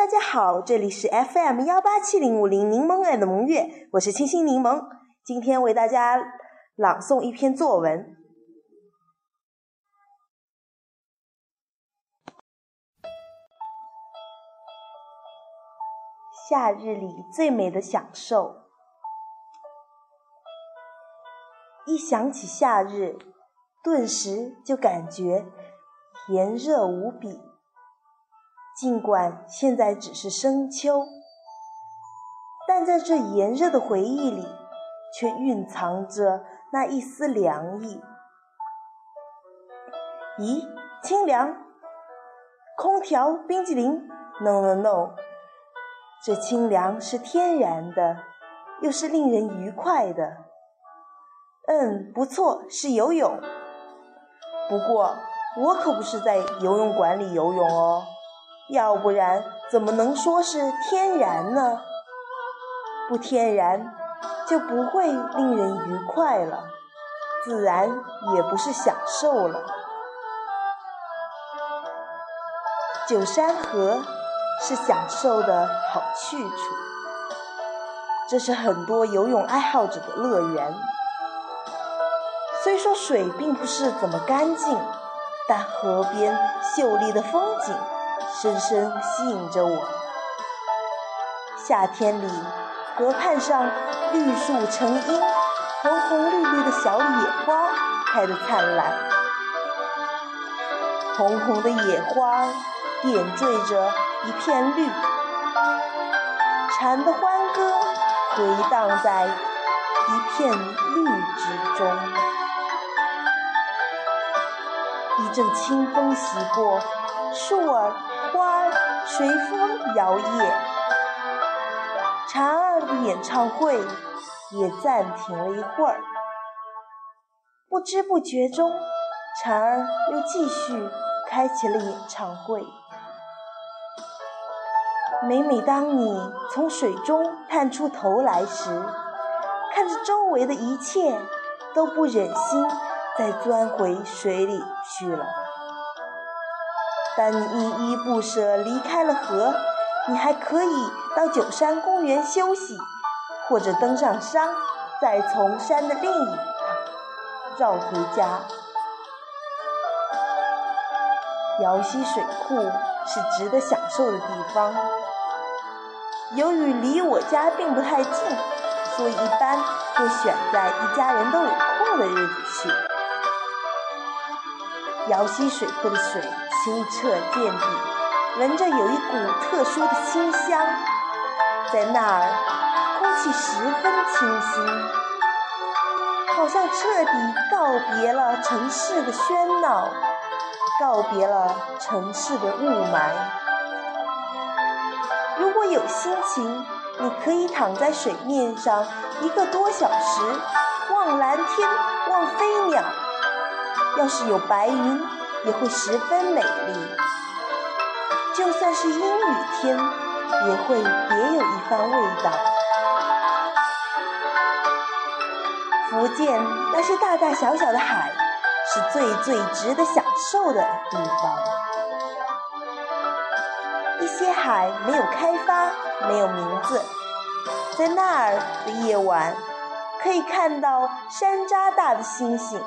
大家好，这里是 FM 幺八七零五零柠檬爱的萌月，我是清新柠檬，今天为大家朗诵一篇作文。夏日里最美的享受，一想起夏日，顿时就感觉炎热无比。尽管现在只是深秋，但在这炎热的回忆里，却蕴藏着那一丝凉意。咦，清凉？空调、冰激凌？No No No，这清凉是天然的，又是令人愉快的。嗯，不错，是游泳。不过我可不是在游泳馆里游泳哦。要不然怎么能说是天然呢？不天然就不会令人愉快了，自然也不是享受了。九山河是享受的好去处，这是很多游泳爱好者的乐园。虽说水并不是怎么干净，但河边秀丽的风景。深深吸引着我。夏天里，河畔上绿树成荫，红红绿绿的小野花开得灿烂。红红的野花点缀着一片绿，蝉的欢歌回荡在一片绿之中。一阵清风袭过，树儿。随风摇曳，蝉儿的演唱会也暂停了一会儿。不知不觉中，蝉儿又继续开启了演唱会。每每当你从水中探出头来时，看着周围的一切，都不忍心再钻回水里去了。当你依依不舍离开了河，你还可以到九山公园休息，或者登上山，再从山的另一旁绕回家。瑶溪水库是值得享受的地方。由于离我家并不太近，所以一般会选在一家人都有空的日子去。瑶溪水库的水。清澈见底，闻着有一股特殊的清香，在那儿，空气十分清新，好像彻底告别了城市的喧闹，告别了城市的雾霾。如果有心情，你可以躺在水面上一个多小时，望蓝天，望飞鸟。要是有白云。也会十分美丽，就算是阴雨天，也会别有一番味道。福建那些大大小小的海，是最最值得享受的地方。一些海没有开发，没有名字，在那儿的夜晚，可以看到山楂大的星星。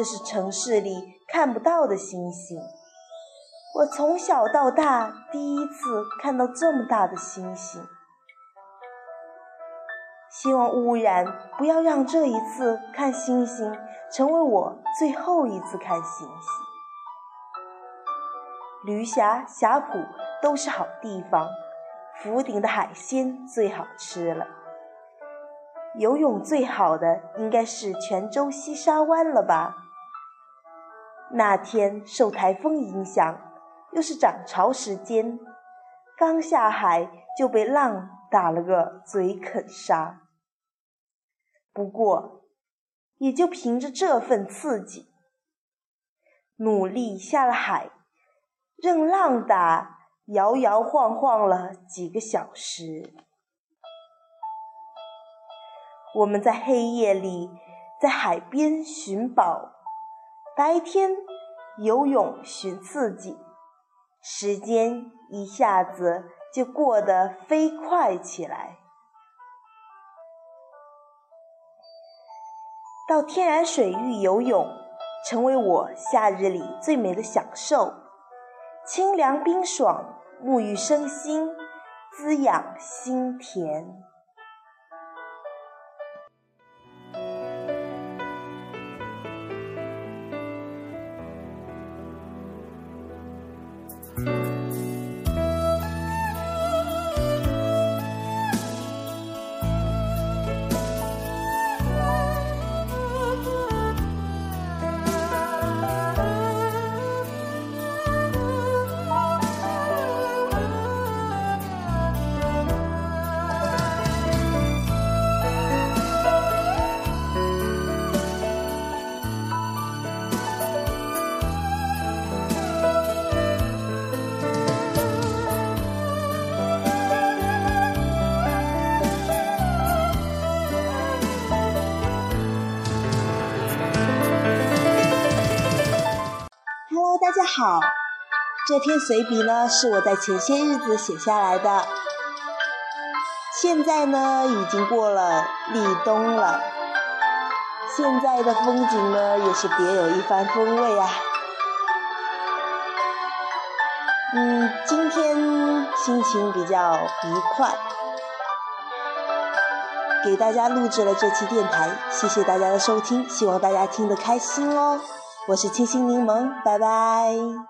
这是城市里看不到的星星。我从小到大第一次看到这么大的星星。希望污染不要让这一次看星星成为我最后一次看星星。驴峡、峡谷都是好地方，福鼎的海鲜最好吃了。游泳最好的应该是泉州西沙湾了吧？那天受台风影响，又是涨潮时间，刚下海就被浪打了个嘴啃沙。不过，也就凭着这份刺激，努力下了海，任浪打，摇摇晃晃了几个小时。我们在黑夜里，在海边寻宝。白天游泳寻刺激，时间一下子就过得飞快起来。到天然水域游泳，成为我夏日里最美的享受。清凉冰爽，沐浴身心，滋养心田。大家好，这篇随笔呢是我在前些日子写下来的。现在呢已经过了立冬了，现在的风景呢也是别有一番风味啊。嗯，今天心情比较愉快，给大家录制了这期电台，谢谢大家的收听，希望大家听得开心哦。我是清新柠檬，拜拜。